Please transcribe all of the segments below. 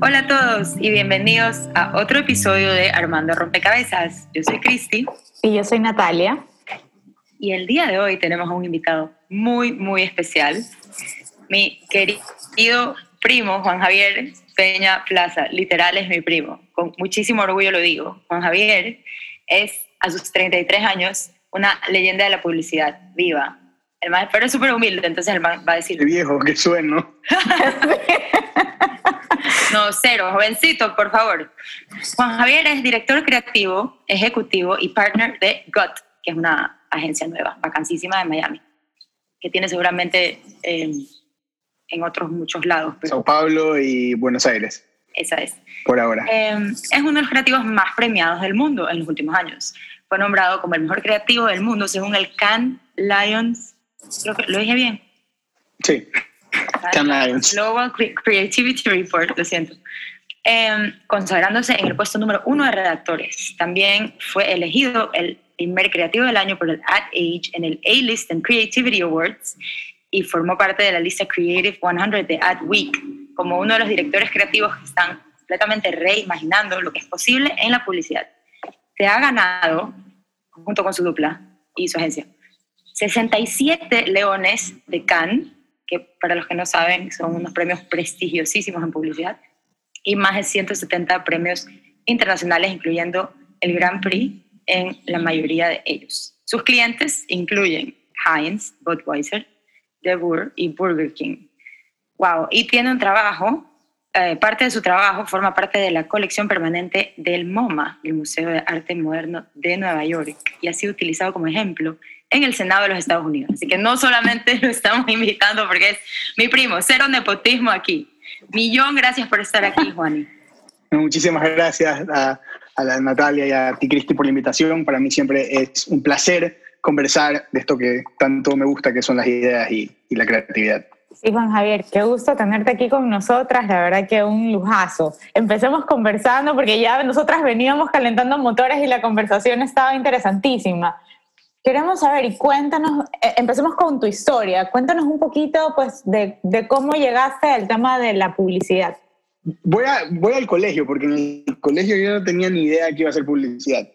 Hola a todos y bienvenidos a otro episodio de Armando Rompecabezas. Yo soy Cristi. Y yo soy Natalia. Y el día de hoy tenemos a un invitado muy, muy especial. Mi querido primo, Juan Javier Peña Plaza. Literal es mi primo. Con muchísimo orgullo lo digo. Juan Javier es, a sus 33 años, una leyenda de la publicidad viva. El más, pero es súper humilde, entonces el man va a decir... Qué viejo, qué sueno. No, cero, jovencito, por favor. Juan Javier es director creativo, ejecutivo y partner de GOT, que es una agencia nueva, vacancísima de Miami, que tiene seguramente eh, en otros muchos lados. Pero Sao Paulo y Buenos Aires. Esa es. Por ahora. Eh, es uno de los creativos más premiados del mundo en los últimos años. Fue nombrado como el mejor creativo del mundo según el Cannes Lions. Creo que lo dije bien. Sí. Global Creativity Report, lo siento. Eh, consagrándose en el puesto número uno de redactores. También fue elegido el primer creativo del año por el Ad Age en el A-List and Creativity Awards y formó parte de la lista Creative 100 de Ad Week como uno de los directores creativos que están completamente reimaginando lo que es posible en la publicidad. Se ha ganado, junto con su dupla y su agencia, 67 leones de Cannes que para los que no saben son unos premios prestigiosísimos en publicidad, y más de 170 premios internacionales, incluyendo el Grand Prix en la mayoría de ellos. Sus clientes incluyen Heinz, Budweiser, De Boer y Burger King. Wow, y tiene un trabajo, eh, parte de su trabajo forma parte de la colección permanente del MoMA, el Museo de Arte Moderno de Nueva York, y ha sido utilizado como ejemplo en el Senado de los Estados Unidos. Así que no solamente lo estamos invitando porque es mi primo, cero nepotismo aquí. Millón gracias por estar aquí, Juani. Muchísimas gracias a, la Natalia y a ti, Cristi, por la invitación. Para mí siempre es un placer conversar de esto que tanto me gusta, que son las ideas y, y la creatividad. Sí, Juan Javier, qué gusto tenerte aquí con nosotras, la verdad que un lujazo. Empecemos conversando porque ya nosotras veníamos calentando motores y la conversación estaba interesantísima. Queremos saber y cuéntanos, eh, empecemos con tu historia, cuéntanos un poquito pues de, de, cómo llegaste al tema de la publicidad. Voy, a, voy al colegio, porque en el colegio yo no tenía ni idea que iba a ser publicidad.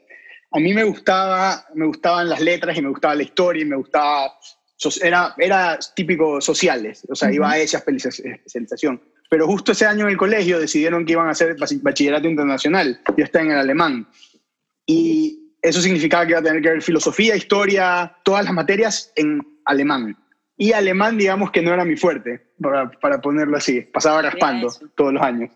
A mí me, gustaba, me gustaban las letras y me gustaba la historia y me gustaba, era, era típico sociales, o sea, iba a esa especialización. Pero justo ese año en el colegio decidieron que iban a hacer bachillerato internacional, yo estaba en el alemán. Y eso significaba que iba a tener que ver filosofía, historia, todas las materias en alemán. Y alemán, digamos que no era mi fuerte, para, para ponerlo así. Pasaba raspando todos los años.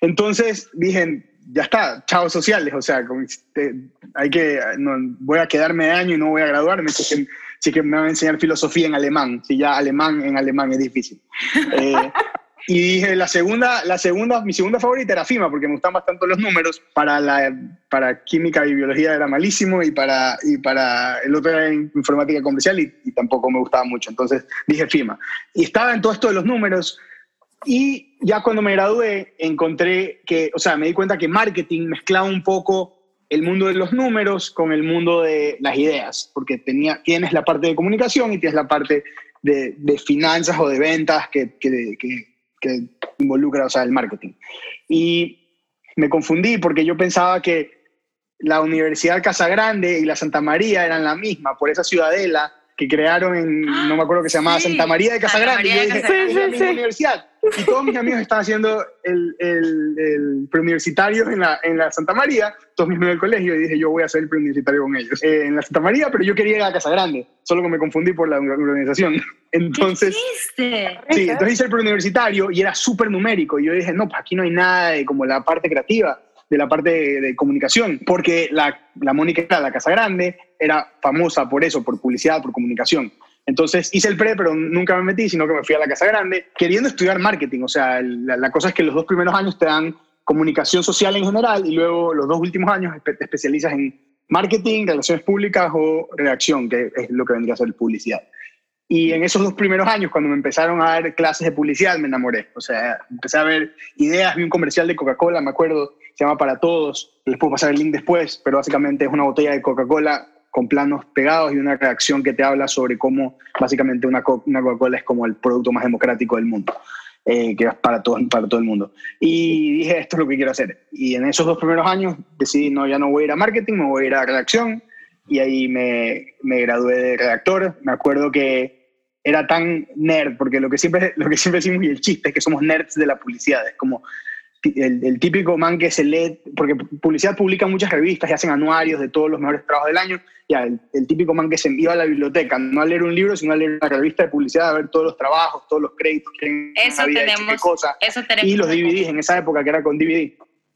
Entonces dije, ya está, chao sociales, o sea, este, hay que, no, voy a quedarme de año y no voy a graduarme, si que, si que me van a enseñar filosofía en alemán, si ya alemán en alemán es difícil. Eh, y dije, la segunda, la segunda, mi segunda favorita era FIMA, porque me gustan bastante los números. Para, la, para química y biología era malísimo, y para, y para el otro era informática comercial, y, y, tampoco me gustaba mucho. Entonces dije FIMA. Y estaba en todo esto de los números, y ya cuando me gradué, encontré que, o sea, me di cuenta que marketing mezclaba un poco el mundo de los números con el mundo de las ideas, porque tenía, tienes la parte de comunicación y tienes la parte de, de finanzas o de ventas que, que, que que involucra, o sea, el marketing. Y me confundí porque yo pensaba que la Universidad Casa Grande y la Santa María eran la misma, por esa ciudadela que crearon en, no me acuerdo que se llamaba Santa María de Casa Grande. Y yo dije, sí, sí, sí. universidad. Y todos mis amigos estaban haciendo el, el, el preuniversitario en la, en la Santa María, todos mis amigos del colegio, y dije, yo voy a hacer el preuniversitario con ellos. Eh, en la Santa María, pero yo quería ir a Casa Grande, solo que me confundí por la organización. Entonces, ¿Qué sí, entonces hice el preuniversitario y era súper numérico. Y yo dije, no, pues aquí no hay nada de como la parte creativa de la parte de, de, comunicación, porque la, la Mónica, la Casa Grande, era famosa por eso, por publicidad, por comunicación. Entonces hice el pre, pero nunca me metí, sino que me fui a la Casa Grande queriendo estudiar marketing. O sea, la, la cosa es que los dos primeros años te dan comunicación social en general y luego los dos últimos años te especializas en marketing, relaciones públicas o redacción, que es lo que vendría a ser publicidad. Y en esos dos primeros años, cuando me empezaron a dar clases de publicidad, me enamoré. O sea, empecé a ver ideas, vi un comercial de Coca-Cola, me acuerdo, llama Para Todos, les puedo pasar el link después, pero básicamente es una botella de Coca-Cola con planos pegados y una reacción que te habla sobre cómo básicamente una, una Coca-Cola es como el producto más democrático del mundo. Eh, que es para todo, para todo el mundo. Y dije, esto es lo que quiero hacer. Y en esos dos primeros años decidí, no, ya no voy a ir a marketing, me voy a ir a redacción. Y ahí me, me gradué de redactor. Me acuerdo que era tan nerd, porque lo que siempre, lo que siempre decimos y el chiste es que somos nerds de la publicidad. Es como, el, típico man que se lee, porque publicidad publica muchas revistas y hacen anuarios de todos los mejores trabajos del año, ya, el, típico man que se envía a la biblioteca, no a leer un libro, sino a leer una revista de publicidad, a ver todos los trabajos, todos los créditos que eso tenemos, cosas, eso tenemos y los DVDs en esa época que era con DVD.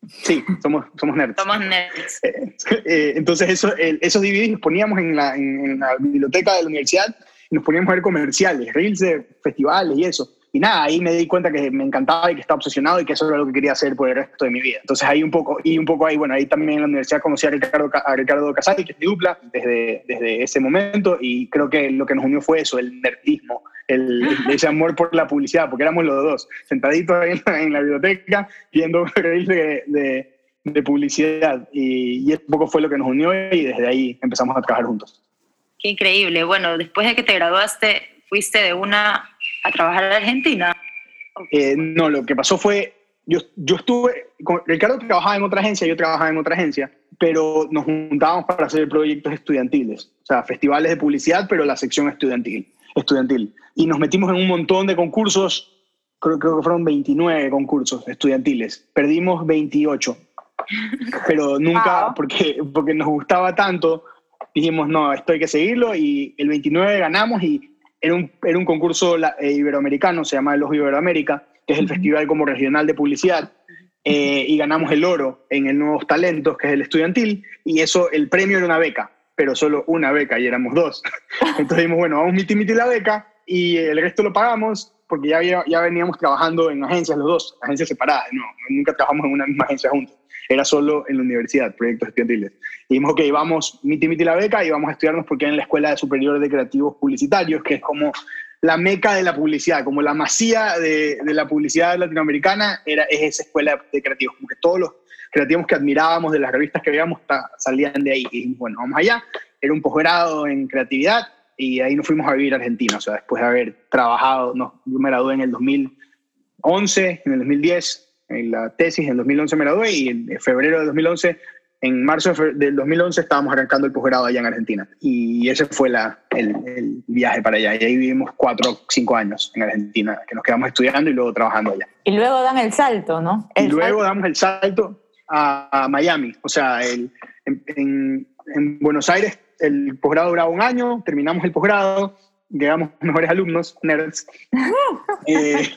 Sí, somos, somos nerds. Somos nerds. Eh, eh, entonces eso, esos DVDs los poníamos en la, en la biblioteca de la universidad y nos poníamos a ver comerciales, reels de festivales y eso. Y nada, ahí me di cuenta que me encantaba y que estaba obsesionado y que eso era lo que quería hacer por el resto de mi vida. Entonces ahí un poco, y un poco ahí, bueno, ahí también en la universidad conocí a Ricardo, a Ricardo Casati, que es mi dupla, desde, desde ese momento, y creo que lo que nos unió fue eso, el nerdismo, el, ese amor por la publicidad, porque éramos los dos, sentaditos ahí en la, biblioteca, viendo reels de, de, de, publicidad, y, y un poco fue lo que nos unió y desde ahí empezamos a trabajar juntos. Qué increíble. Bueno, después de que te graduaste, fuiste de una a trabajar en Argentina? Eh, no, lo que pasó fue, yo, yo estuve, con, Ricardo trabajaba en otra agencia, yo trabajaba en otra agencia, pero nos juntábamos para hacer proyectos estudiantiles, o sea, festivales de publicidad, pero la sección estudiantil. estudiantil. Y nos metimos en un montón de concursos, creo, creo que fueron 29 concursos estudiantiles, perdimos 28, pero nunca, porque, porque nos gustaba tanto, dijimos, no, esto hay que seguirlo, y el 29 ganamos y era un, era un concurso eh, iberoamericano, se llama Los Iberoamérica, que es el festival como regional de publicidad, eh, y ganamos el oro en el Nuevos Talentos, que es el estudiantil, y eso, el premio era una beca, pero solo una beca, y éramos dos. Entonces dijimos, bueno, vamos miti miti la beca, y el resto lo pagamos, porque ya, ya veníamos trabajando en agencias los dos, agencias separadas, no, nunca trabajamos en una misma agencia juntos era solo en la universidad, proyectos estudiantiles. Y dijimos, ok, vamos, miti miti la beca y vamos a estudiarnos porque en la Escuela Superior de Creativos Publicitarios, que es como la meca de la publicidad, como la masía de, de la publicidad latinoamericana, era, es esa escuela de creativos, como que todos los creativos que admirábamos de las revistas que veíamos salían de ahí. Y dijimos, bueno, vamos allá. Era un posgrado en creatividad y ahí nos fuimos a vivir a Argentina, o sea, después de haber trabajado, no, yo me gradué en el 2011, en el 2010 en la tesis, en 2011 me gradué y en febrero de 2011, en marzo del 2011 estábamos arrancando el posgrado allá en Argentina. Y ese fue la, el, viaje para allá. Y ahí vivimos cuatro o cinco años en Argentina, que nos quedamos estudiando y luego trabajando allá. Y luego dan el salto, ¿no? y luego damos el salto a, Miami. O sea, el, en, en, Buenos Aires el posgrado duraba un año, terminamos el posgrado, llegamos mejores alumnos, nerds. eh,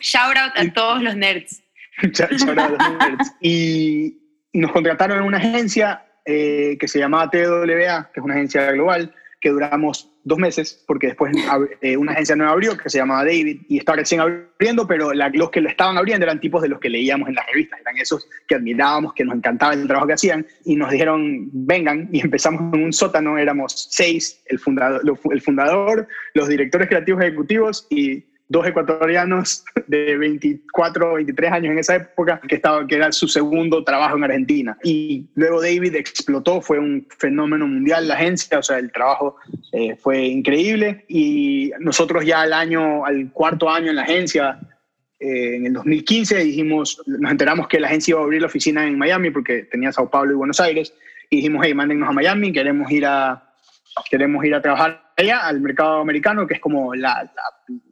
Shout out a todos los nerds. y, nos contrataron en una agencia eh, que se llamaba TWA, que es una agencia global, que duramos dos meses, porque después eh, una agencia nueva abrió, que se llamaba David, y estaba recién abriendo, pero los que lo estaban abriendo eran tipos de los que leíamos en las revistas, eran esos que admirábamos, que nos encantaba el trabajo que hacían, y nos dijeron, vengan, y empezamos en un sótano, éramos seis, el fundador, el fundador los directores creativos ejecutivos y dos ecuatorianos de 24 o 23 años en esa época, que, estaba, que era su segundo trabajo en Argentina. Y luego David explotó, fue un fenómeno mundial la agencia, o sea, el trabajo eh, fue increíble. Y nosotros ya al año, al cuarto año en la agencia, eh, en el 2015 dijimos, nos enteramos que la agencia iba a abrir la oficina en Miami porque tenía Sao Paulo y Buenos Aires. Y dijimos, hey, mándennos a Miami, queremos ir a, queremos ir a trabajar allá al mercado americano, que es como la,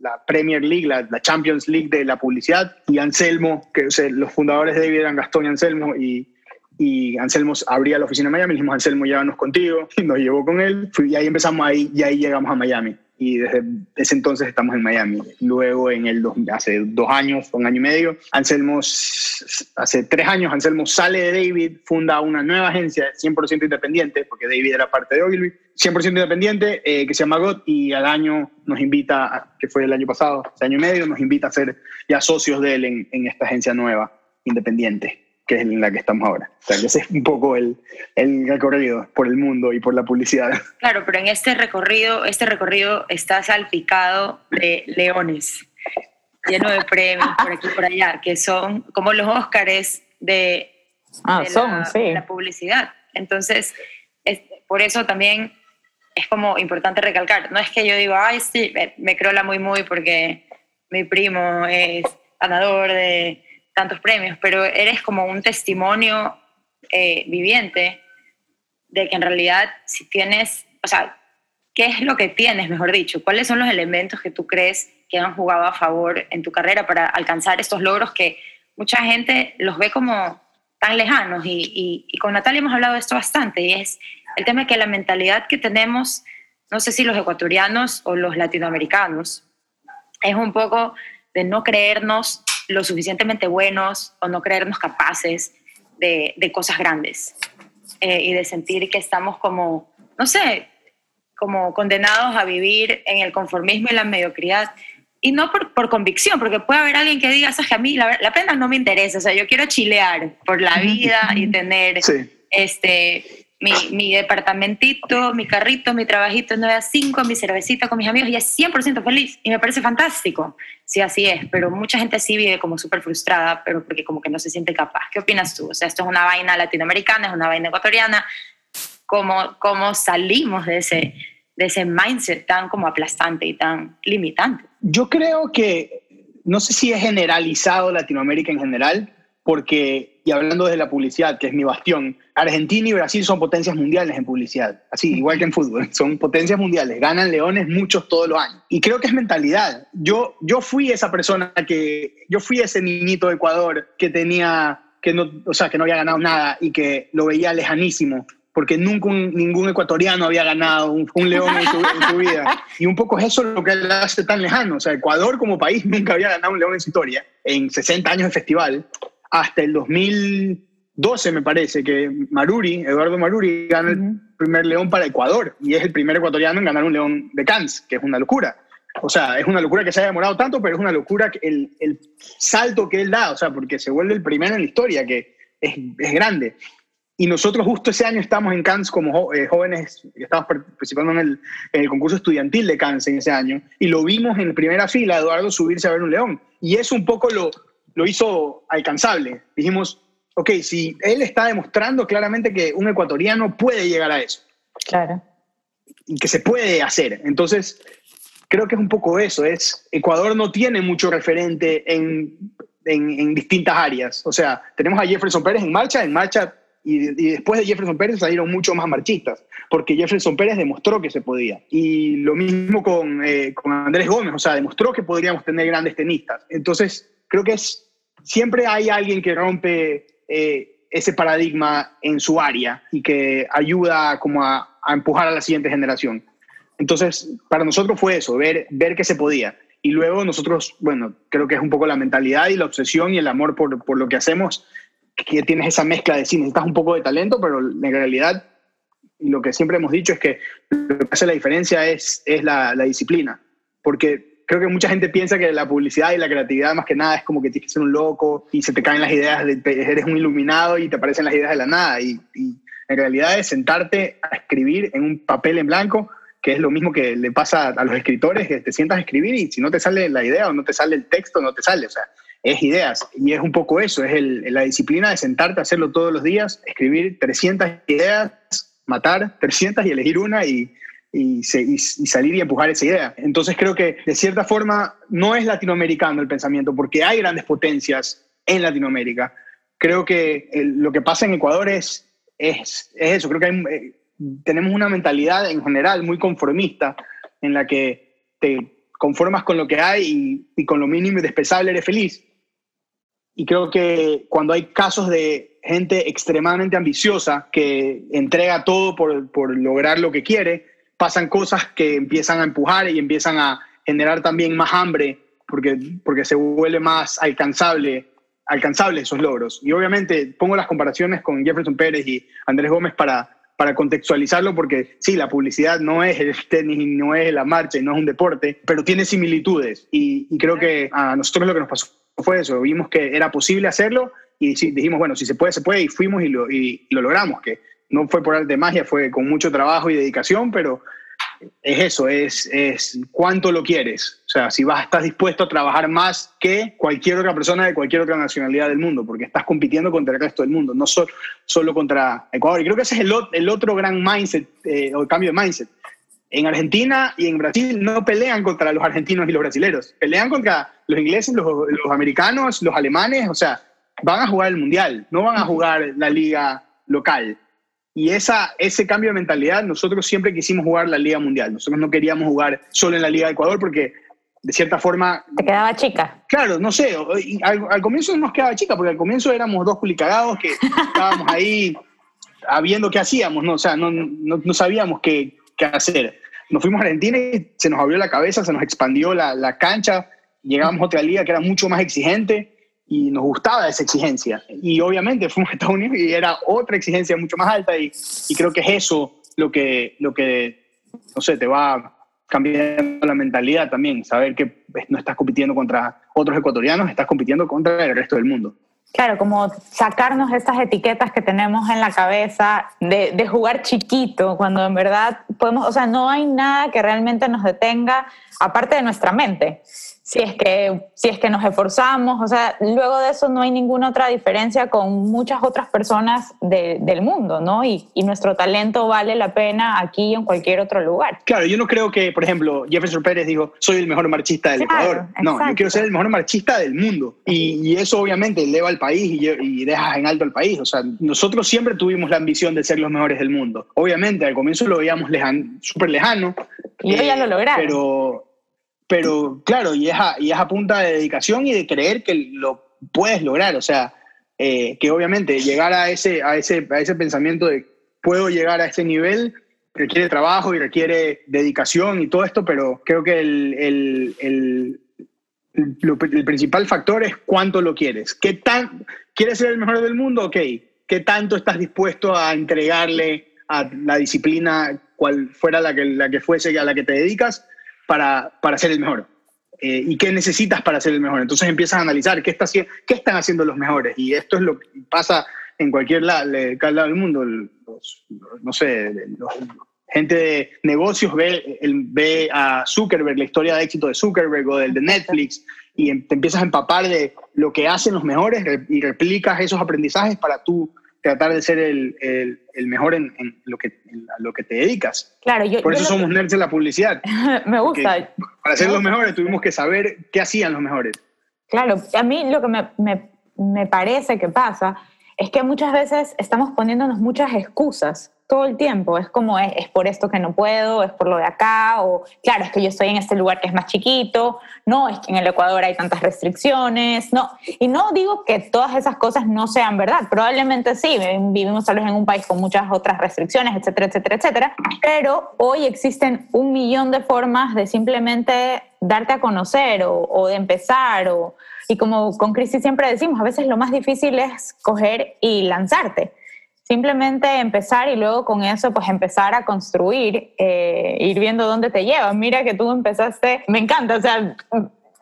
la, Premier League, la, Champions League de la publicidad. Y Anselmo, que los fundadores de David eran Gastón y Anselmo, y, y Anselmo abría la oficina en Miami, dijimos, Anselmo, llévanos contigo, y nos llevó con él, y ahí empezamos ahí, y ahí llegamos a Miami y desde ese entonces estamos en Miami. Luego, en el hace dos años, un año y medio, Anselmo, hace tres años, Anselmo sale de David, funda una nueva agencia 100% independiente, porque David era parte de Ogilvy, 100% independiente, eh, que se llama GOT, y al año nos invita, que fue el año pasado, hace año y medio, nos invita a ser ya socios de él en, en esta agencia nueva, independiente. que es en la que estamos ahora. O sea, que ese es un poco el, el recorrido por el mundo y por la publicidad. Claro, pero en este recorrido, este recorrido está salpicado de leones, lleno de premios por aquí y por allá, que son como los Óscares de, ah, son, la, sí. la, publicidad. Entonces, es, por eso también es como importante recalcar. No es que yo digo, ay, sí, me, me crola muy, muy porque mi primo es ganador de tantos premios, pero eres como un testimonio eh, viviente de que en realidad si tienes, o sea, ¿qué es lo que tienes, mejor dicho? ¿Cuáles son los elementos que tú crees que han jugado a favor en tu carrera para alcanzar estos logros que mucha gente los ve como tan lejanos? Y, y, y con Natalia hemos hablado de esto bastante, y es el tema de que la mentalidad que tenemos, no sé si los ecuatorianos o los latinoamericanos, es un poco de no creernos lo suficientemente buenos o no creernos capaces de, de cosas grandes eh, y de sentir que estamos como, no sé, como condenados a vivir en el conformismo y la mediocridad. Y no por, por convicción, porque puede haber alguien que diga, sabes que a mí la, la, pena no me interesa, o sea, yo quiero chilear por la vida y tener sí. este, mi, mi, departamentito, mi carrito, mi trabajito 9 a 5, mi cervecita con mis amigos y es 100% feliz y me parece fantástico, si así es, pero mucha gente sí vive como súper frustrada, pero porque como que no se siente capaz. ¿Qué opinas tú? O sea, esto es una vaina latinoamericana, es una vaina ecuatoriana, ¿cómo, cómo salimos de ese, de ese mindset tan como aplastante y tan limitante? Yo creo que, no sé si es generalizado Latinoamérica en general, porque, y hablando de la publicidad, que es mi bastión, Argentina y Brasil son potencias mundiales en publicidad, así, igual que en fútbol, son potencias mundiales, ganan leones muchos todos los años. Y creo que es mentalidad. Yo, yo fui esa persona que, yo fui ese niñito de Ecuador que tenía, que no, o sea, que no había ganado nada y que lo veía lejanísimo, porque nunca un, ningún ecuatoriano había ganado un, un león en su, en su, vida. Y un poco es eso lo que le hace tan lejano. O sea, Ecuador como país nunca había ganado un león en su historia, en 60 años de festival hasta el 2012, me parece, que Maruri, Eduardo Maruri, gana uh -huh. el primer león para Ecuador y es el primer ecuatoriano en ganar un león de Cannes, que es una locura. O sea, es una locura que se haya demorado tanto, pero es una locura el, el salto que él da, o sea, porque se vuelve el primero en la historia, que es, es grande. Y nosotros justo ese año estamos en Cannes como eh, jóvenes, estamos participando en el, en el, concurso estudiantil de Cannes en ese año, y lo vimos en primera fila, Eduardo subirse a ver un león. Y es un poco lo, lo hizo alcanzable. Dijimos, ok, si él está demostrando claramente que un ecuatoriano puede llegar a eso. Claro. Y que se puede hacer. Entonces, creo que es un poco eso. Es, Ecuador no tiene mucho referente en, en, en distintas áreas. O sea, tenemos a Jefferson Pérez en marcha, en marcha, y, y, después de Jefferson Pérez salieron mucho más marchistas, porque Jefferson Pérez demostró que se podía. Y lo mismo con, eh, con Andrés Gómez, o sea, demostró que podríamos tener grandes tenistas. Entonces, creo que es, siempre hay alguien que rompe eh, ese paradigma en su área y que ayuda como a, a, empujar a la siguiente generación. Entonces, para nosotros fue eso, ver, ver que se podía. Y luego nosotros, bueno, creo que es un poco la mentalidad y la obsesión y el amor por, por lo que hacemos, que tienes esa mezcla de sí, necesitas un poco de talento, pero en realidad lo que siempre hemos dicho es que lo que hace la diferencia es, es la, la disciplina. Porque creo que mucha gente piensa que la publicidad y la creatividad más que nada es como que tienes que ser un loco y se te caen las ideas, de, eres un iluminado y te aparecen las ideas de la nada. Y, y, en realidad es sentarte a escribir en un papel en blanco, que es lo mismo que le pasa a los escritores, que te sientas a escribir y si no te sale la idea o no te sale el texto, no te sale. O sea, es ideas. Y es un poco eso, es el, la disciplina de sentarte a hacerlo todos los días, escribir 300 ideas, matar 300 y elegir una y, y, se, y, y, salir y empujar esa idea. Entonces creo que de cierta forma no es latinoamericano el pensamiento, porque hay grandes potencias en Latinoamérica. Creo que el, lo que pasa en Ecuador es, es, es eso, creo que hay, eh, tenemos una mentalidad en general muy conformista en la que te conformas con lo que hay y, y con lo mínimo y despensable eres feliz. Y creo que cuando hay casos de gente extremadamente ambiciosa que entrega todo por, por lograr lo que quiere, pasan cosas que empiezan a empujar y empiezan a generar también más hambre porque, porque se vuelve más alcanzable, alcanzable esos logros. Y obviamente pongo las comparaciones con Jefferson Pérez y Andrés Gómez para, para contextualizarlo porque sí, la publicidad no es el tenis, no es la marcha y no es un deporte, pero tiene similitudes. Y, creo que a nosotros lo que nos pasó fue eso, vimos que era posible hacerlo y dijimos, bueno, si se puede, se puede, y fuimos y lo, y lo logramos, que no fue por arte de magia, fue con mucho trabajo y dedicación, pero es eso, es, es cuánto lo quieres. O sea, si vas, estás dispuesto a trabajar más que cualquier otra persona de cualquier otra nacionalidad del mundo, porque estás compitiendo contra el resto del mundo, no solo contra Ecuador. Y creo que ese es el, otro gran mindset, eh, o cambio de mindset. En Argentina y en Brasil no pelean contra los argentinos y los brasileños, pelean contra los ingleses, los, los americanos, los alemanes, o sea, van a jugar el mundial, no van a jugar la liga local. Y esa, ese cambio de mentalidad, nosotros siempre quisimos jugar la Liga Mundial. Nosotros no queríamos jugar solo en la Liga de Ecuador porque, de cierta forma... Te quedaba chica. Claro, no sé. Al, al comienzo nos quedaba chica porque al comienzo éramos dos culicagados que estábamos ahí viendo qué hacíamos, ¿no? O sea, no, no, no sabíamos qué, qué, hacer. Nos fuimos a Argentina y se nos abrió la cabeza, se nos expandió la, la cancha, llegamos a otra liga que era mucho más exigente y nos gustaba esa exigencia. Y obviamente fuimos a Estados Unidos y era otra exigencia mucho más alta y, y, creo que es eso lo que, lo que, no sé, te va cambiando la mentalidad también, saber que no estás compitiendo contra otros ecuatorianos, estás compitiendo contra el resto del mundo. Claro, como sacarnos estas etiquetas que tenemos en la cabeza de, de, jugar chiquito, cuando en verdad podemos, o sea, no hay nada que realmente nos detenga aparte de nuestra mente si es que, si es que nos esforzamos, o sea, luego de eso no hay ninguna otra diferencia con muchas otras personas de, del mundo, ¿no? Y, y, nuestro talento vale la pena aquí y en cualquier otro lugar. Claro, yo no creo que, por ejemplo, Jefferson Pérez dijo, soy el mejor marchista del claro, Ecuador. No, exacto. yo quiero ser el mejor marchista del mundo. Y, y eso obviamente eleva al país y, y deja en alto al país. O sea, nosotros siempre tuvimos la ambición de ser los mejores del mundo. Obviamente, al comienzo lo veíamos súper lejano. Y eh, ya lo lograron. Pero pero claro, y es, a, y es a punta de dedicación y de creer que lo puedes lograr, o sea, eh, que obviamente llegar a ese, a, ese, a ese pensamiento de puedo llegar a ese nivel requiere trabajo y requiere dedicación y todo esto, pero creo que el, el, el, lo, el principal factor es cuánto lo quieres. ¿Qué tan, ¿Quieres ser el mejor del mundo? Ok. ¿Qué tanto estás dispuesto a entregarle a la disciplina, cual fuera la que, la que fuese a la que te dedicas? Para, para ser el mejor. Eh, ¿Y qué necesitas para ser el mejor? Entonces empiezas a analizar qué, está, qué están haciendo los mejores. Y esto es lo que pasa en cualquier lado, lado del mundo. Los, no sé, los, gente de negocios ve, el, ve a Zuckerberg, la historia de éxito de Zuckerberg o del de Netflix, y em, te empiezas a empapar de lo que hacen los mejores y replicas esos aprendizajes para tú tratar de ser el, el, el mejor en, en, lo que, en lo que te dedicas. Claro, yo, Por eso yo somos que... nerds en la publicidad. me gusta. Para ser los mejores tuvimos que saber qué hacían los mejores. Claro, a mí lo que me, me, me parece que pasa es que muchas veces estamos poniéndonos muchas excusas todo el tiempo. Es como, es, es, por esto que no puedo, es por lo de acá, o claro, es que yo estoy en este lugar que es más chiquito, no, es que en el Ecuador hay tantas restricciones, no. Y no digo que todas esas cosas no sean verdad, probablemente sí, vivimos tal vez en un país con muchas otras restricciones, etcétera, etcétera, etcétera, pero hoy existen un millón de formas de simplemente darte a conocer o, o de empezar, o, y como con Cristi siempre decimos, a veces lo más difícil es coger y lanzarte simplemente empezar y luego con eso pues empezar a construir, eh, ir viendo dónde te lleva. Mira que tú empezaste, me encanta, o sea,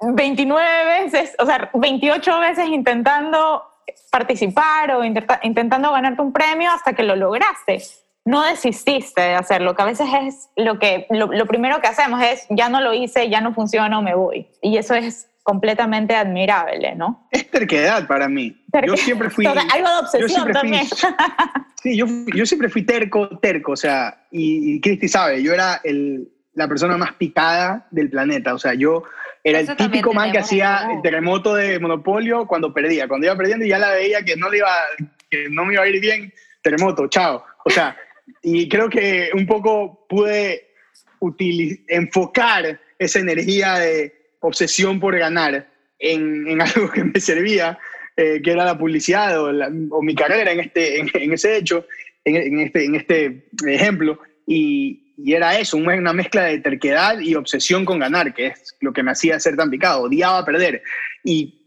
29 veces, o sea, 28 veces intentando participar o intenta intentando ganarte un premio hasta que lo lograste. No desististe de hacerlo, que a veces es lo que lo primero que hacemos es ya no lo hice, ya no funciona, me voy. Y eso es completamente admirable, ¿no? Es terquedad para mí. Terque yo siempre fui... Algo de obsesión también. Fui, sí, yo, yo, siempre fui terco, terco, o sea, y, y Cristi sabe, yo era el, la persona más picada del planeta, o sea, yo era Eso el típico man que hacía el terremoto de Monopolio cuando perdía, cuando iba perdiendo y ya la veía que no, le iba, que no me iba a ir bien, terremoto, chao. O sea, y creo que un poco pude enfocar esa energía de obsesión por ganar en, en algo que me servía, eh, que era la publicidad o, mi carrera en, este, en ese hecho, en, este, en este ejemplo. Y, y, era eso, una mezcla de terquedad y obsesión con ganar, que es lo que me hacía ser tan picado. Odiaba perder. Y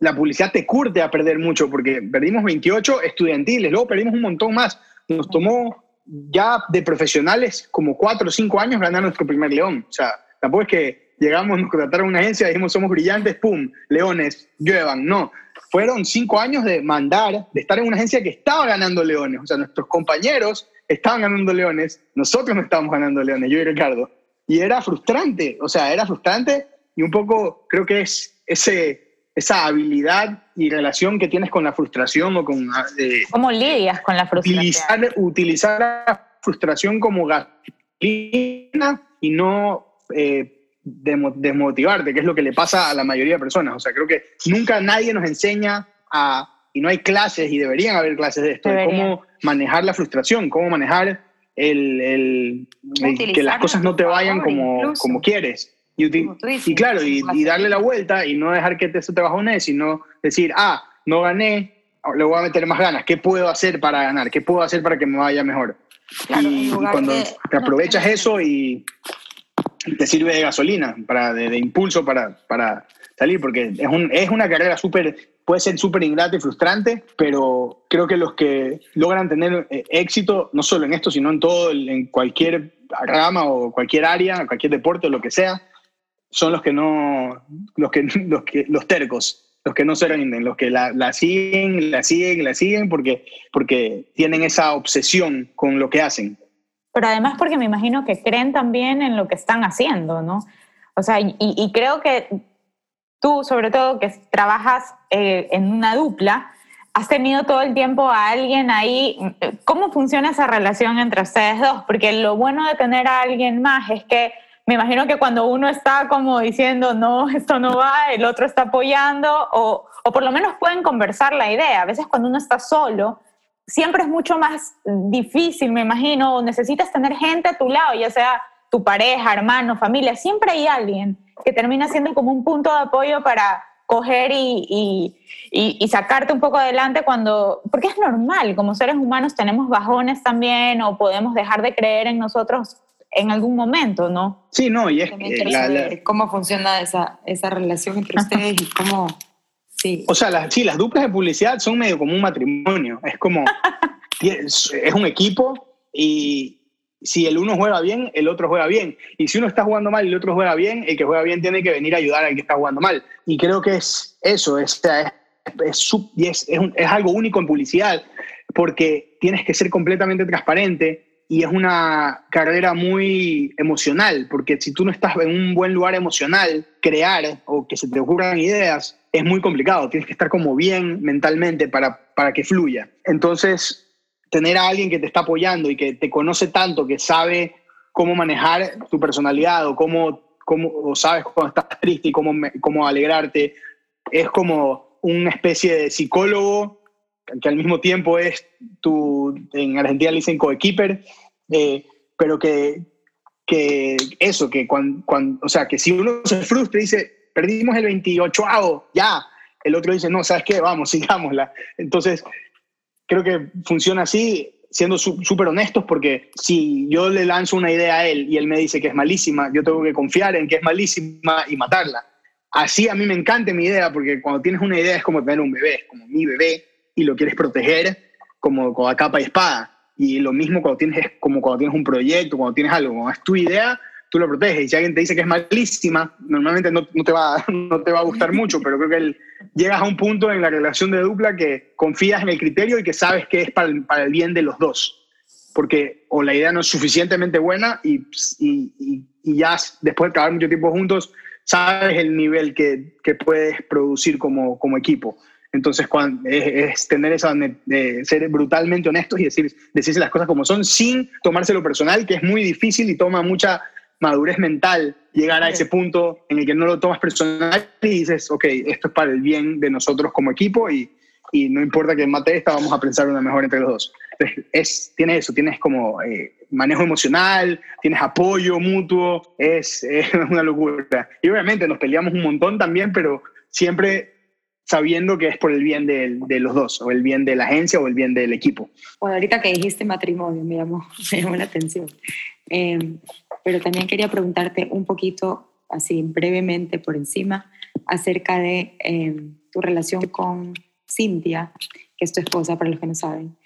la publicidad te curte a perder mucho, porque perdimos 28 estudiantiles, luego perdimos un montón más. Nos tomó ya de profesionales como 4 o 5 años ganar nuestro primer león. O sea, tampoco es que llegamos, nos contrataron una agencia, dijimos somos brillantes, pum, leones, lluevan. No, fueron cinco años de mandar, de estar en una agencia que estaba ganando leones. O sea, nuestros compañeros estaban ganando leones, nosotros no estábamos ganando leones, yo y Ricardo. Y era frustrante, o sea, era frustrante y un poco creo que es ese, esa habilidad y relación que tienes con la frustración o con... Eh, ¿Cómo lidias con la frustración? Utilizar, utilizar la frustración como gasolina y no eh, desmotivarte, que es lo que le pasa a la mayoría de personas. O sea, creo que nunca nadie nos enseña a, y no hay clases, y deberían haber clases de esto, de cómo manejar la frustración, cómo manejar el, el, que las cosas no te vayan como, como quieres. Y, y claro, y, darle la vuelta y no dejar que eso te bajone, sino decir, ah, no gané, le voy a meter más ganas. ¿Qué puedo hacer para ganar? ¿Qué puedo hacer para que me vaya mejor? y, cuando te aprovechas eso y te sirve de gasolina, para, de, impulso para, para salir, porque es, un, es una carrera súper, puede ser súper ingrata y frustrante, pero creo que los que logran tener eh, éxito, no solo en esto, sino en todo, en cualquier rama o cualquier área, cualquier deporte, lo que sea, son los que no, los que, los que, los tercos, los que no se rinden, los que la, la, siguen, la siguen, la siguen porque, porque tienen esa obsesión con lo que hacen. Pero además porque me imagino que creen también en lo que están haciendo, ¿no? O sea, y, y creo que tú, sobre todo, que trabajas eh, en una dupla, has tenido todo el tiempo a alguien ahí. ¿Cómo funciona esa relación entre ustedes dos? Porque lo bueno de tener a alguien más es que me imagino que cuando uno está como diciendo, no, esto no va, el otro está apoyando, o, o por lo menos pueden conversar la idea. A veces cuando uno está solo, siempre es mucho más difícil, me imagino, necesitas tener gente a tu lado, ya sea tu pareja, hermano, familia, siempre hay alguien que termina siendo como un punto de apoyo para coger y, y, y, sacarte un poco adelante cuando, porque es normal, como seres humanos tenemos bajones también o podemos dejar de creer en nosotros en algún momento, ¿no? Sí, no, y es que cómo funciona esa, esa relación entre ustedes y cómo... Sí. O sea, las, sí, las duplas de publicidad son medio como un matrimonio. Es como, es, un equipo y si el uno juega bien, el otro juega bien. Y si uno está jugando mal y el otro juega bien, el que juega bien tiene que venir a ayudar al que está jugando mal. Y creo que es eso, es, es, es, es algo único en publicidad, porque tienes que ser completamente transparente, y es una carrera muy emocional, porque si tú no estás en un buen lugar emocional, crear o que se te ocurran ideas es muy complicado, tienes que estar como bien mentalmente para, para que fluya. Entonces, tener a alguien que te está apoyando y que te conoce tanto, que sabe cómo manejar tu personalidad o cómo, cómo o sabes cuando estás triste y cómo, cómo alegrarte, es como una especie de psicólogo que al mismo tiempo es tu, en Argentina le dicen coequiper, eh, pero que, que eso, que cuando, o sea, que si uno se frustra y dice, perdimos el 28 avo ya, el otro dice, no, ¿sabes qué? Vamos, sigámosla. Entonces, creo que funciona así, siendo súper honestos, porque si yo le lanzo una idea a él y él me dice que es malísima, yo tengo que confiar en que es malísima y matarla. Así a mí me encanta mi idea, porque cuando tienes una idea es como tener un bebé, es como mi bebé, y lo quieres proteger como con a capa y espada. Y lo mismo cuando tienes, como cuando tienes un proyecto, cuando tienes algo, cuando es tu idea, tú lo proteges. Y si alguien te dice que es malísima, normalmente no, no, te, va, no te va a gustar mucho, pero creo que llegas a un punto en la relación de dupla que confías en el criterio y que sabes que es para el, para el bien de los dos. Porque o la idea no es suficientemente buena y, y, y ya después de trabajar mucho tiempo juntos, sabes el nivel que, que puedes producir como, como equipo. Entonces, cuando, es, tener esa, de ser brutalmente honestos y decir, decirse las cosas como son sin tomárselo personal, que es muy difícil y toma mucha madurez mental llegar a ese punto en el que no lo tomas personal y dices, ok, esto es para el bien de nosotros como equipo y, y no importa que mate esta, vamos a pensar una mejor entre los dos. Entonces, es, tiene eso, tienes como eh, manejo emocional, tienes apoyo mutuo, es, es una locura. Y obviamente nos peleamos un montón también, pero siempre sabiendo que es por el bien de, de, los dos, o el bien de la agencia o el bien del equipo. Bueno, ahorita que dijiste matrimonio, me llamó, me llamó la atención. Em, pero también quería preguntarte un poquito, así brevemente por encima, acerca de em, tu relación con Cintia, que es tu esposa, para los que no saben,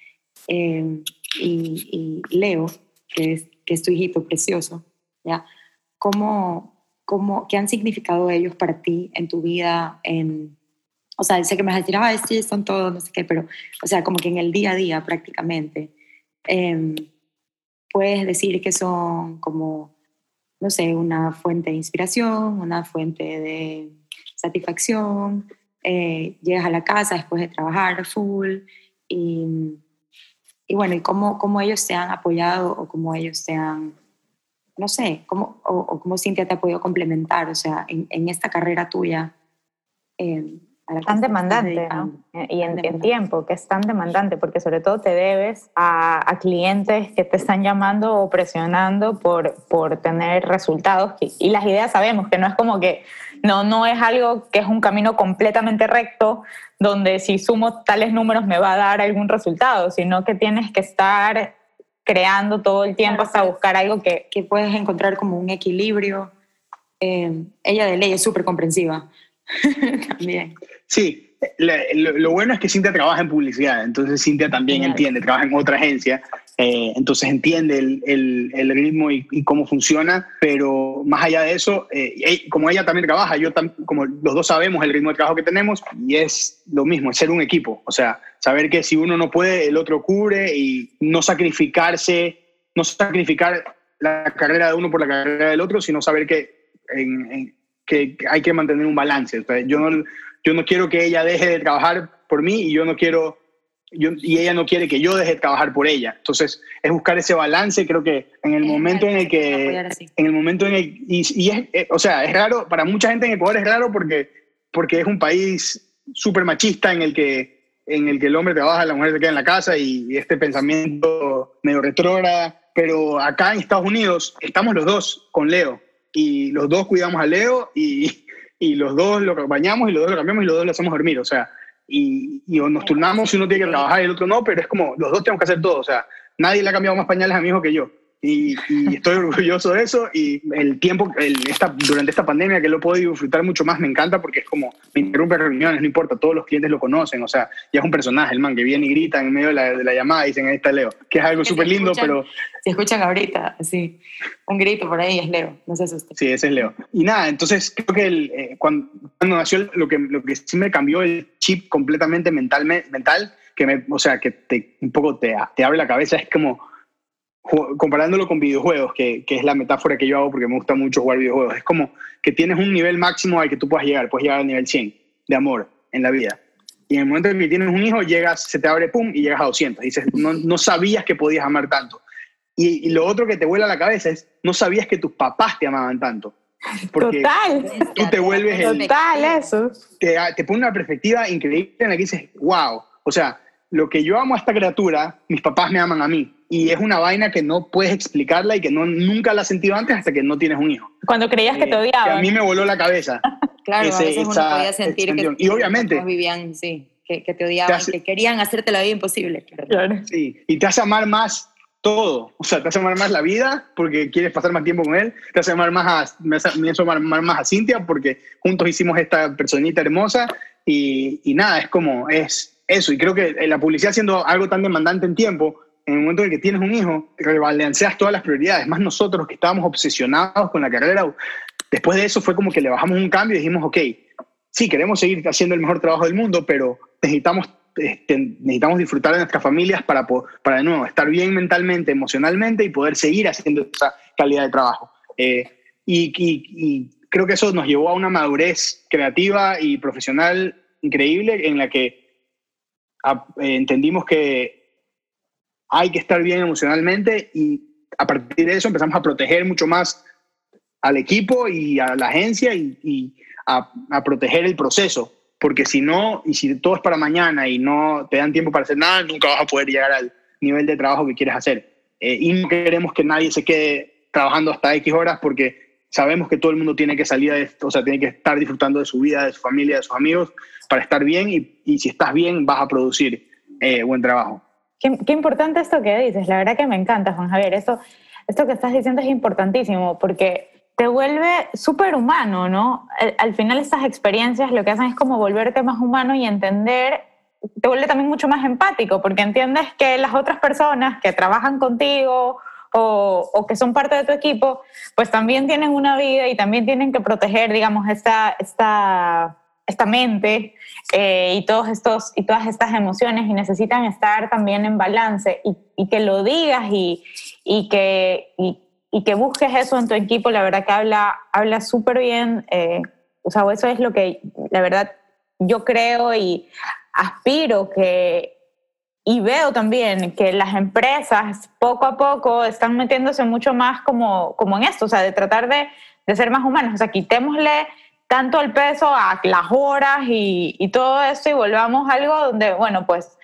em, y, y, Leo, que es, que es tu hijito precioso, ¿ya? ¿Cómo, cómo, qué han significado ellos para ti en tu vida, en, o sea, sé que me vas a decir, ah, sí, son todos, no sé qué, pero, o sea, como que en el día a día prácticamente, em, puedes decir que son como, no sé, una fuente de inspiración, una fuente de satisfacción, eh, llegas a la casa después de trabajar full y, y bueno, y cómo, cómo, ellos te han apoyado o cómo ellos te han, no sé, cómo, o, cómo Cintia te ha podido complementar, o sea, en, en esta carrera tuya. Eh, tan demandante, ¿no? Y en, tiempo, que es tan demandante, porque sobre todo te debes a, a, clientes que te están llamando o presionando por, por tener resultados. Y, las ideas sabemos que no es como que, no, no es algo que es un camino completamente recto, donde si sumo tales números me va a dar algún resultado, sino que tienes que estar creando todo el tiempo hasta buscar algo que... Que puedes encontrar como un equilibrio. Eh, ella de ley es súper comprensiva también. Sí, lo, bueno es que Cintia trabaja en publicidad, entonces Cintia también entiende, trabaja en otra agencia, eh, entonces entiende el, el, ritmo y, cómo funciona, pero más allá de eso, eh, como ella también trabaja, yo como los dos sabemos el ritmo de trabajo que tenemos y es lo mismo, es ser un equipo, o sea, saber que si uno no puede, el otro cubre y no sacrificarse, no sacrificar la carrera de uno por la carrera del otro, sino saber que, que hay que mantener un balance. yo no yo no quiero que ella deje de trabajar por mí y yo no quiero, yo, y ella no quiere que yo deje de trabajar por ella. Entonces, es buscar ese balance, creo que en el momento en el que, en el momento en el, y, y es, eh, o sea, es raro, para mucha gente en Ecuador es raro porque, porque es un país súper machista en el que en el que el hombre trabaja, la mujer se queda en la casa y, este pensamiento medio retrógrada. Pero acá en Estados Unidos estamos los dos con Leo y los dos cuidamos a Leo y, y los dos lo bañamos y los dos lo cambiamos y los dos lo hacemos dormir, o sea, y, y nos turnamos si uno tiene que trabajar y el otro no, pero es como los dos tenemos que hacer todo, o sea, nadie le ha cambiado más pañales a mi hijo que yo. Y, estoy orgulloso de eso y el tiempo, el, esta, durante esta pandemia que lo he podido disfrutar mucho más, me encanta porque es como, me interrumpe reuniones, no importa, todos los clientes lo conocen, o sea, ya es un personaje, el man que viene y grita en medio de la, de la llamada y dicen, ahí está Leo, que es algo súper lindo, pero... Si escuchan ahorita, así, un grito por ahí es Leo, no sé si usted. Sí, ese es Leo. Y nada, entonces creo que el, eh, cuando, cuando, nació lo que, lo que sí me cambió el chip completamente mental, mental que me, o sea, que te, un poco te, te abre la cabeza, es como comparándolo con videojuegos, que, que, es la metáfora que yo hago porque me gusta mucho jugar videojuegos, es como que tienes un nivel máximo al que tú puedas llegar, puedes llegar al nivel 100 de amor en la vida. Y en el momento en que tienes un hijo, llegas, se te abre pum y llegas a 200. Dices, no, no sabías que podías amar tanto. Y, lo otro que te vuela a la cabeza es, no sabías que tus papás te amaban tanto. Porque Total. Tú te vuelves el... Total, eso. Te, te pone una perspectiva increíble en la que dices, wow, o sea, lo que yo amo a esta criatura, mis papás me aman a mí y es una vaina que no puedes explicarla y que no, nunca la has sentido antes hasta que no tienes un hijo. Cuando creías que te eh, odiaban. a mí me voló la cabeza. claro, a veces uno podía sentir que y obviamente vivían, sí, que, que te odiaban, que querían hacerte la vida imposible. Claro. Sí, y te hace amar más todo. O sea, te hace amar más la vida porque quieres pasar más tiempo con él. Te hace amar más a, me hace, amar más a Cintia porque juntos hicimos esta personita hermosa y, y nada, es como, es eso. Y creo que la publicidad siendo algo tan demandante en tiempo, en el momento en que tienes un hijo, rebalanceas todas las prioridades. Más nosotros que estábamos obsesionados con la carrera, después de eso fue como que le bajamos un cambio y dijimos, ok, sí, queremos seguir haciendo el mejor trabajo del mundo, pero necesitamos, este, necesitamos disfrutar de nuestras familias para, para, de nuevo, estar bien mentalmente, emocionalmente y poder seguir haciendo esa calidad de trabajo. Eh, y, y creo que eso nos llevó a una madurez creativa y profesional increíble en la que eh, entendimos que hay que estar bien emocionalmente y a partir de eso empezamos a proteger mucho más al equipo y a la agencia y, a, proteger el proceso, porque si no, y si todo es para mañana y no te dan tiempo para hacer nada, nunca vas a poder llegar al nivel de trabajo que quieres hacer. Eh, y no queremos que nadie se quede trabajando hasta X horas porque sabemos que todo el mundo tiene que salir de esto, o sea, tiene que estar disfrutando de su vida, de su familia, de sus amigos, para estar bien y, y si estás bien vas a producir eh, buen trabajo. Qué, importante esto que dices, la verdad que me encanta, Juan Javier. Esto, esto que estás diciendo es importantísimo porque te vuelve súper humano, ¿no? Al, final estas experiencias lo que hacen es como volverte más humano y entender, te vuelve también mucho más empático porque entiendes que las otras personas que trabajan contigo o, que son parte de tu equipo, pues también tienen una vida y también tienen que proteger, digamos, esta, esta, esta mente eh, y, todos estos, y todas estas emociones y necesitan estar también en balance y, y que lo digas y, y que, y, que busques eso en tu equipo, la verdad que habla, habla súper bien. Eh, o sea, eso es lo que, la verdad, yo creo y aspiro que, y veo también que las empresas poco a poco están metiéndose mucho más como, como en esto, o sea, de tratar de, de ser más humanos. O sea, quitémosle tanto el peso a las horas y, todo esto y volvamos a algo donde, bueno, pues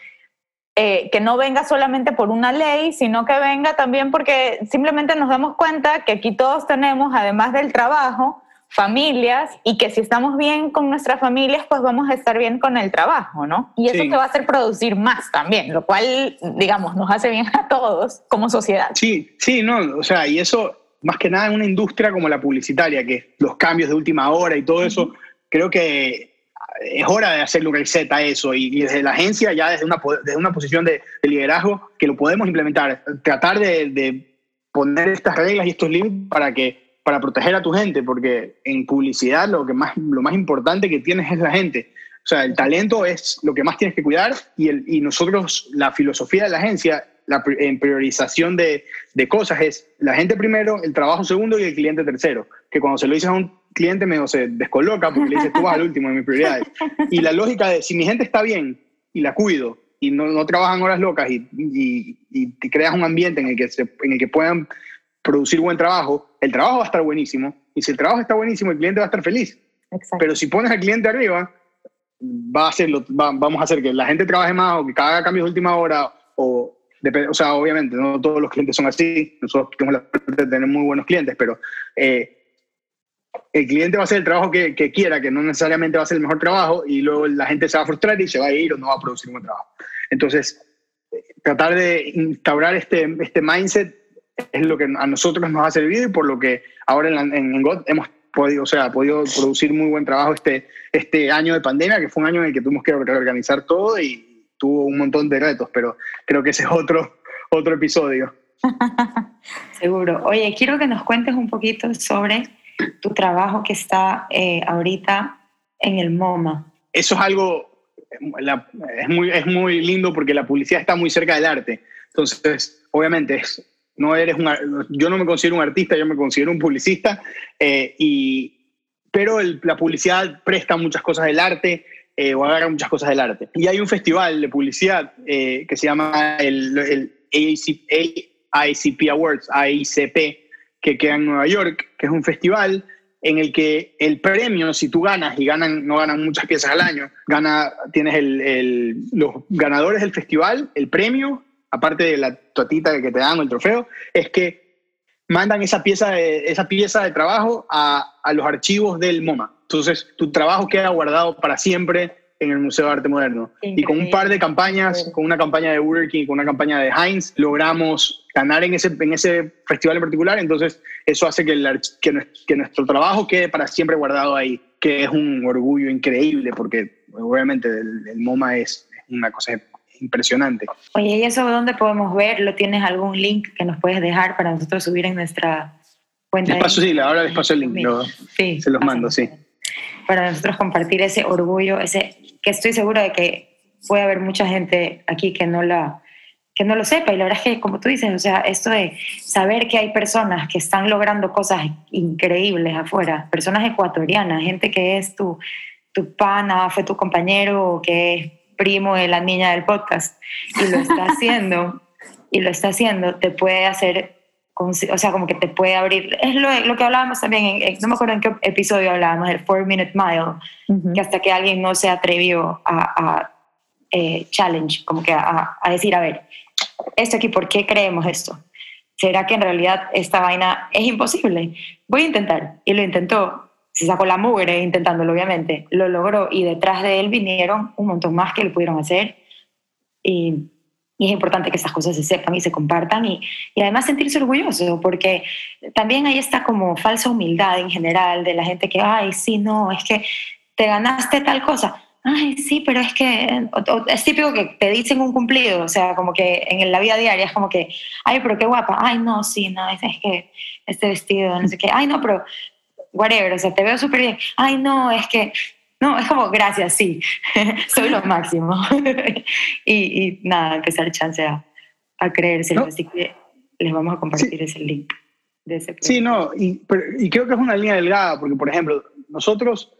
eh, que no venga solamente por una ley, sino que venga también porque simplemente nos damos cuenta que aquí todos tenemos, además del trabajo, familias y que si estamos bien con nuestras familias, pues vamos a estar bien con el trabajo, ¿no? Y eso te va a hacer producir más también, lo cual, digamos, nos hace bien a todos como sociedad. Sí, sí, no, o sea, y eso más que nada en una industria como la publicitaria, que los cambios de última hora y todo eso, creo que es hora de hacerle un reset a eso y, desde la agencia ya desde una, desde una posición de, liderazgo que lo podemos implementar, tratar de, de poner estas reglas y estos límites para que para proteger a tu gente, porque en publicidad lo, que más, lo más importante que tienes es la gente. O sea, el talento es lo que más tienes que cuidar y, el, y nosotros, la filosofía de la agencia, la en priorización de, de, cosas es la gente primero, el trabajo segundo y el cliente tercero. Que cuando se lo dices a un cliente medio se descoloca porque le dices tú vas al último de mis prioridades. Y la lógica de si mi gente está bien y la cuido y no, no trabajan horas locas y, y, y, creas un ambiente en el que, se, en el que puedan producir buen trabajo, el trabajo va a estar buenísimo. Y si el trabajo está buenísimo, el cliente va a estar feliz. Pero si pones al cliente arriba, va a hacerlo, vamos a hacer que la gente trabaje más o que haga cambios de última hora. O, o sea, obviamente, no todos los clientes son así. Nosotros tenemos la suerte de tener muy buenos clientes, pero eh, el cliente va a hacer el trabajo que, que, quiera, que no necesariamente va a ser el mejor trabajo, y luego la gente se va a frustrar y se va a ir o no va a producir un buen trabajo. Entonces, tratar de instaurar este, este mindset es lo que a nosotros nos ha servido y por lo que ahora en, en, God hemos podido, o sea, podido producir muy buen trabajo este, este año de pandemia, que fue un año en el que tuvimos que reorganizar todo y tuvo un montón de retos, pero creo que ese es otro, otro episodio. Seguro. Oye, quiero que nos cuentes un poquito sobre tu trabajo que está eh, ahorita en el MoMA. Eso es algo, es, muy, es muy lindo porque la publicidad está muy cerca del arte. Entonces, obviamente, es, no eres yo no me considero un artista, yo me considero un publicista, eh, y, pero la publicidad presta muchas cosas del arte eh, o agarra muchas cosas del arte. Y hay un festival de publicidad eh, que se llama el, el AICP, Awards, AICP, que queda en Nueva York, que es un festival en el que el premio, si tú ganas, y ganan, no ganan muchas piezas al año, gana, tienes el, los ganadores del festival, el premio aparte de la totita que te dan el trofeo, es que mandan esa pieza de, esa pieza de trabajo a, a, los archivos del MoMA. Entonces, tu trabajo queda guardado para siempre en el Museo de Arte Moderno. Y con un par de campañas, con una campaña de Working, con una campaña de Heinz, logramos ganar en ese, en ese festival en particular. Entonces, eso hace que, el, que, que nuestro trabajo quede para siempre guardado ahí, que es un orgullo increíble, porque obviamente el, el MoMA es una cosa impresionante. Oye, ¿y eso dónde podemos verlo? ¿Tienes algún link que nos puedes dejar para nosotros subir en nuestra cuenta? Les paso, sí, ahora les paso el link, sí, se los mando, sí. Para nosotros compartir ese orgullo, ese que estoy segura de que puede haber mucha gente aquí que no la que no lo sepa y la verdad es que como tú dices, o sea, esto de saber que hay personas que están logrando cosas increíbles afuera, personas ecuatorianas, gente que es tu, tu pana, fue tu compañero, que es primo de la niña del podcast y lo está haciendo, y lo está haciendo, te puede hacer, o sea, como que te puede abrir, es lo, lo que hablábamos también, en, no me acuerdo en qué episodio hablábamos, del Four Minute Mile, que hasta que alguien no se atrevió a, eh, challenge, como que a, a decir, a ver, esto aquí, ¿por qué creemos esto? ¿Será que en realidad esta vaina es imposible? Voy a intentar. Y lo intentó se sacó la mugre intentándolo, obviamente, lo logró y detrás de él vinieron un montón más que lo pudieron hacer. Y, es importante que esas cosas se sepan y se compartan y, y, además sentirse orgulloso, porque también hay esta como falsa humildad en general de la gente que, ay, sí, no, es que te ganaste tal cosa. ay, sí, pero es que es típico que te dicen un cumplido, o sea, como que en la vida diaria es como que, ay, pero qué guapa, ay, no, sí, no, es, que este vestido, no sé qué, ay, no, pero whatever, o sea, te veo súper bien, ay, no, es que, no, es como, gracias, sí, soy lo máximo. y, y, nada, empezar chance a, a creérselo, así que les vamos a compartir ese link. De ese sí, no, y, y creo que es una línea delgada, porque, por ejemplo, nosotros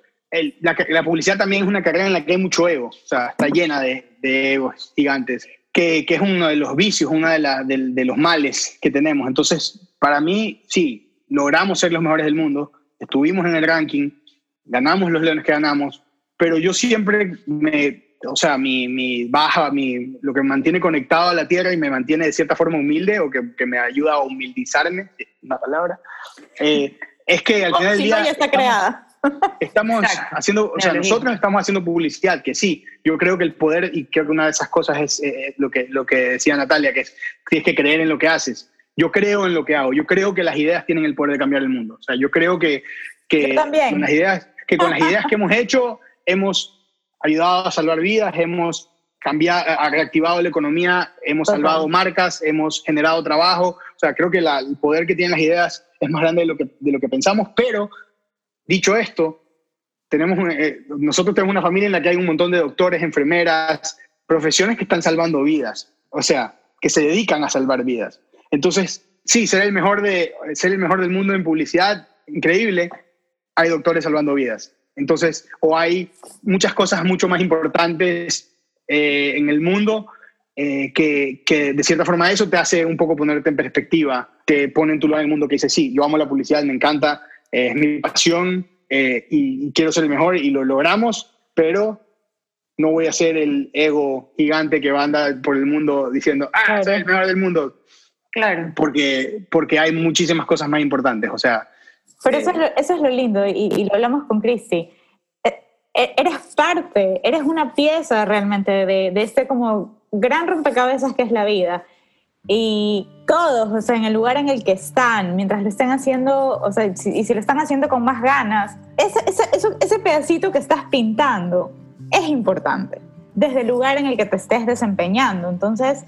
la, publicidad también es una carrera en la que hay mucho ego, o sea, está llena de, de egos gigantes, que, que, es uno de los vicios, uno de, la, de, los males que tenemos. Entonces, para mí, sí, logramos ser los mejores del mundo, estuvimos en el ranking, ganamos los leones que ganamos, pero yo siempre me, o sea, mi, mi baja, mi, lo que me mantiene conectado a la tierra y me mantiene de cierta forma humilde o que, que me ayuda a humildizarme, una palabra, eh, es que al final del día... Ya está creada. Estamos haciendo, o sea, nosotros estamos haciendo publicidad, que sí, yo creo que el poder, y creo que una de esas cosas es eh, lo, que, lo que decía Natalia, que es tienes que creer en lo que haces. Yo creo en lo que hago, yo creo que las ideas tienen el poder de cambiar el mundo. O sea, yo creo que, que, con, las ideas, que con las ideas que hemos hecho hemos ayudado a salvar vidas, hemos cambiado, reactivado la economía, hemos salvado marcas, hemos generado trabajo. O sea, creo que el poder que tienen las ideas es más grande de lo que, de lo que pensamos, pero Dicho esto, tenemos, eh, nosotros tenemos una familia en la que hay un montón de doctores, enfermeras, profesiones que están salvando vidas, o sea, que se dedican a salvar vidas. Entonces, sí, ser el mejor, de, ser el mejor del mundo en publicidad, increíble, hay doctores salvando vidas. Entonces, o hay muchas cosas mucho más importantes eh, en el mundo eh, que, que, de cierta forma eso te hace un poco ponerte en perspectiva, te pone en tu lugar en el mundo que dice, sí, yo amo la publicidad, me encanta, es mi pasión eh, y, quiero ser el mejor y lo logramos, pero no voy a ser el ego gigante que va a andar por el mundo diciendo, ah, soy el mejor del mundo. Claro. Porque, porque hay muchísimas cosas más importantes, o sea. Pero eso, es, lo, eso es lo lindo y, lo hablamos con Cristi. E, e, eres parte, eres una pieza realmente de, de este como gran rompecabezas que es la vida y todos, o sea, en el lugar en el que están, mientras lo estén haciendo, o sea, y si lo están haciendo con más ganas, ese, ese, ese pedacito que estás pintando es importante, desde el lugar en el que te estés desempeñando. Entonces,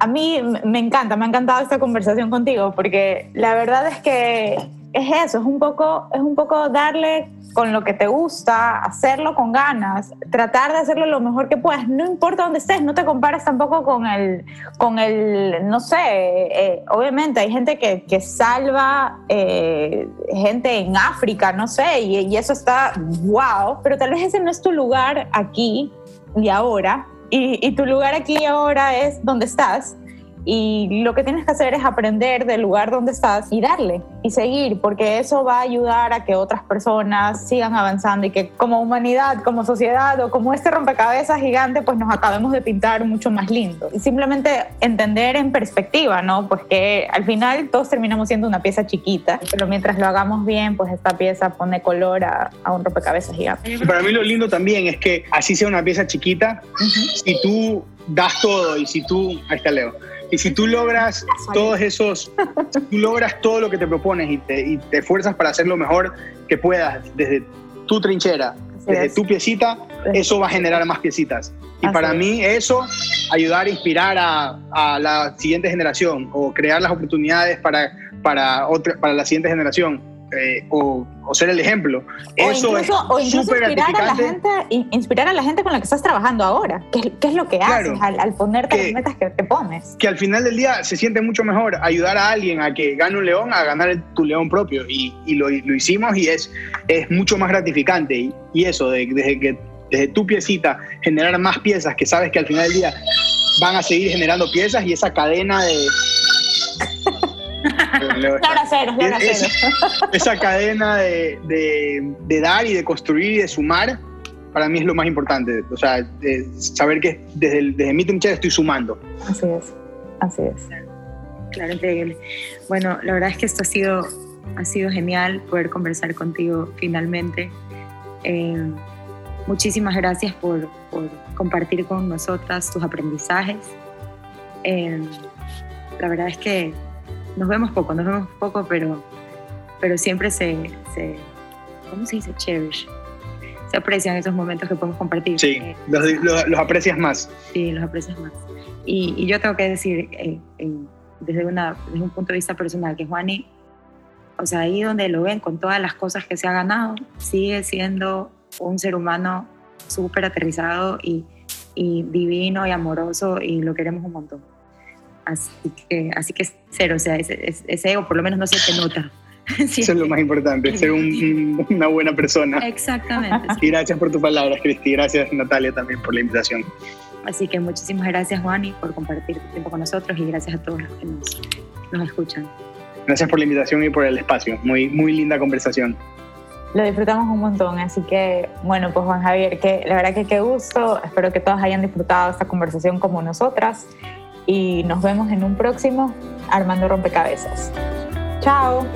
a mí me encanta, me ha encantado esta conversación contigo, porque la verdad es que es eso, es un poco, es un poco darle con lo que te gusta, hacerlo con ganas, tratar de hacerlo lo mejor que puedas, no importa dónde estés, no te compares tampoco con el, con el no sé, eh, obviamente hay gente que, que salva eh, gente en África, no sé, y, eso está wow, pero tal vez ese no es tu lugar aquí y ahora, y, y tu lugar aquí ahora es donde estás, y lo que tienes que hacer es aprender del lugar donde estás y darle y seguir, porque eso va a ayudar a que otras personas sigan avanzando y que como humanidad, como sociedad o como este rompecabezas gigante, pues nos acabemos de pintar mucho más lindo. Y simplemente entender en perspectiva, ¿no? Pues que al final todos terminamos siendo una pieza chiquita, pero mientras lo hagamos bien, pues esta pieza pone color a, un rompecabezas gigante. Para mí lo lindo también es que así sea una pieza chiquita, si tú das todo y si tú, ahí está Leo, y si tú logras todos esos, tú logras todo lo que te propones y te, y te esfuerzas para hacer lo mejor que puedas desde tu trinchera, desde tu piecita, eso va a generar más piecitas. Y para mí eso, ayudar a inspirar a, a, la siguiente generación o crear las oportunidades para, para, otra, para la siguiente generación eh, o, ser el ejemplo. O Eso incluso, es inspirar a la gente, inspirar a la gente con la que estás trabajando ahora. ¿Qué, es lo que haces al, ponerte las metas que te pones? Que al final del día se siente mucho mejor ayudar a alguien a que gane un león a ganar tu león propio. Y, lo, lo, hicimos y es, es mucho más gratificante. Y, y eso, desde que desde tu piecita generar más piezas que sabes que al final del día van a seguir generando piezas y esa cadena de esa, cadena de, dar y de construir y de sumar, para mí es lo más importante. O sea, saber que desde, desde mi trinchera estoy sumando. Así es, así es. Claro, increíble. Bueno, la verdad es que esto ha sido, ha sido genial poder conversar contigo finalmente. Eh, muchísimas gracias por, compartir con nosotras tus aprendizajes. Eh, la verdad es que nos vemos poco, nos vemos poco, pero, pero siempre se, se ¿cómo se dice? Cherish. se aprecian esos momentos que podemos compartir. Sí, eh, los, aprecias más. Sí, los aprecias más. Y, yo tengo que decir, eh, desde, una, desde un punto de vista personal, que Juani, o sea, ahí donde lo ven con todas las cosas que se ha ganado, sigue siendo un ser humano súper aterrizado y, y divino y amoroso y lo queremos un montón. Así que, así que cero, o sea, ese, ese ego por lo menos no se te nota. Eso es lo más importante, ser una buena persona. Exactamente. Y gracias por tus palabras, Cristi. Gracias, Natalia, también por la invitación. Así que muchísimas gracias, Juani, por compartir tu tiempo con nosotros y gracias a todos los que nos, nos escuchan. Gracias por la invitación y por el espacio. Muy, muy linda conversación. Lo disfrutamos un montón, así que bueno, pues Juan Javier, que la verdad que qué gusto, espero que todos hayan disfrutado esta conversación como nosotras y nos vemos en un próximo Armando Rompecabezas. Chao.